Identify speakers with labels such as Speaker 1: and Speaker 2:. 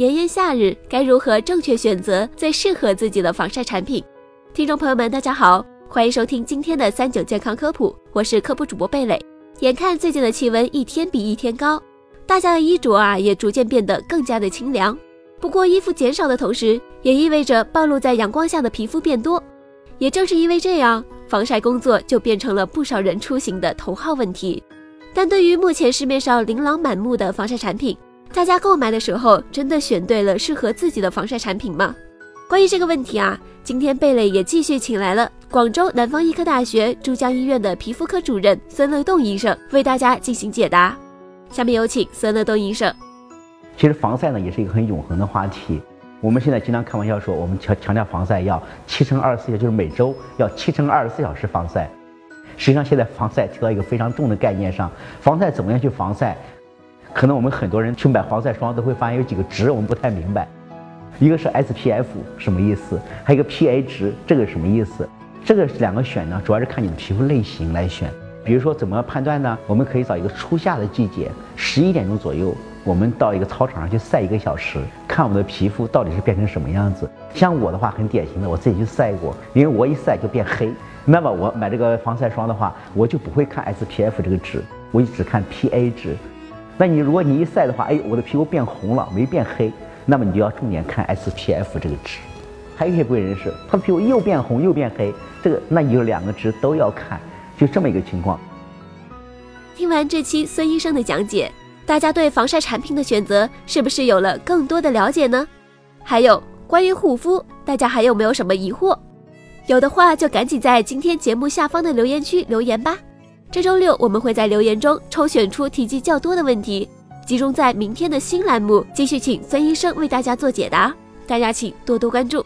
Speaker 1: 炎炎夏日该如何正确选择最适合自己的防晒产品？听众朋友们，大家好，欢迎收听今天的三九健康科普，我是科普主播贝蕾。眼看最近的气温一天比一天高，大家的衣着啊也逐渐变得更加的清凉。不过衣服减少的同时，也意味着暴露在阳光下的皮肤变多。也正是因为这样，防晒工作就变成了不少人出行的头号问题。但对于目前市面上琳琅满目的防晒产品，大家购买的时候真的选对了适合自己的防晒产品吗？关于这个问题啊，今天贝蕾也继续请来了广州南方医科大学珠江医院的皮肤科主任孙乐栋医生为大家进行解答。下面有请孙乐栋医生。
Speaker 2: 其实防晒呢也是一个很永恒的话题。我们现在经常开玩笑说，我们强强调防晒要七乘二十四小，就是每周要七乘二十四小时防晒。实际上现在防晒提到一个非常重的概念上，防晒怎么样去防晒？可能我们很多人去买防晒霜都会发现有几个值我们不太明白，一个是 SPF 什么意思，还有一个 PA 值，这个什么意思？这个两个选呢，主要是看你的皮肤类型来选。比如说怎么判断呢？我们可以找一个初夏的季节，十一点钟左右，我们到一个操场上去晒一个小时，看我们的皮肤到底是变成什么样子。像我的话很典型的，我自己去晒过，因为我一晒就变黑。那么我买这个防晒霜的话，我就不会看 SPF 这个值，我只看 PA 值。那你如果你一晒的话，哎，我的皮肤变红了，没变黑，那么你就要重点看 SPF 这个值。还有一些贵人士，他的皮肤又变红又变黑，这个那你就两个值都要看，就这么一个情况。
Speaker 1: 听完这期孙医生的讲解，大家对防晒产品的选择是不是有了更多的了解呢？还有关于护肤，大家还有没有什么疑惑？有的话就赶紧在今天节目下方的留言区留言吧。这周六我们会在留言中抽选出提及较多的问题，集中在明天的新栏目，继续请孙医生为大家做解答，大家请多多关注。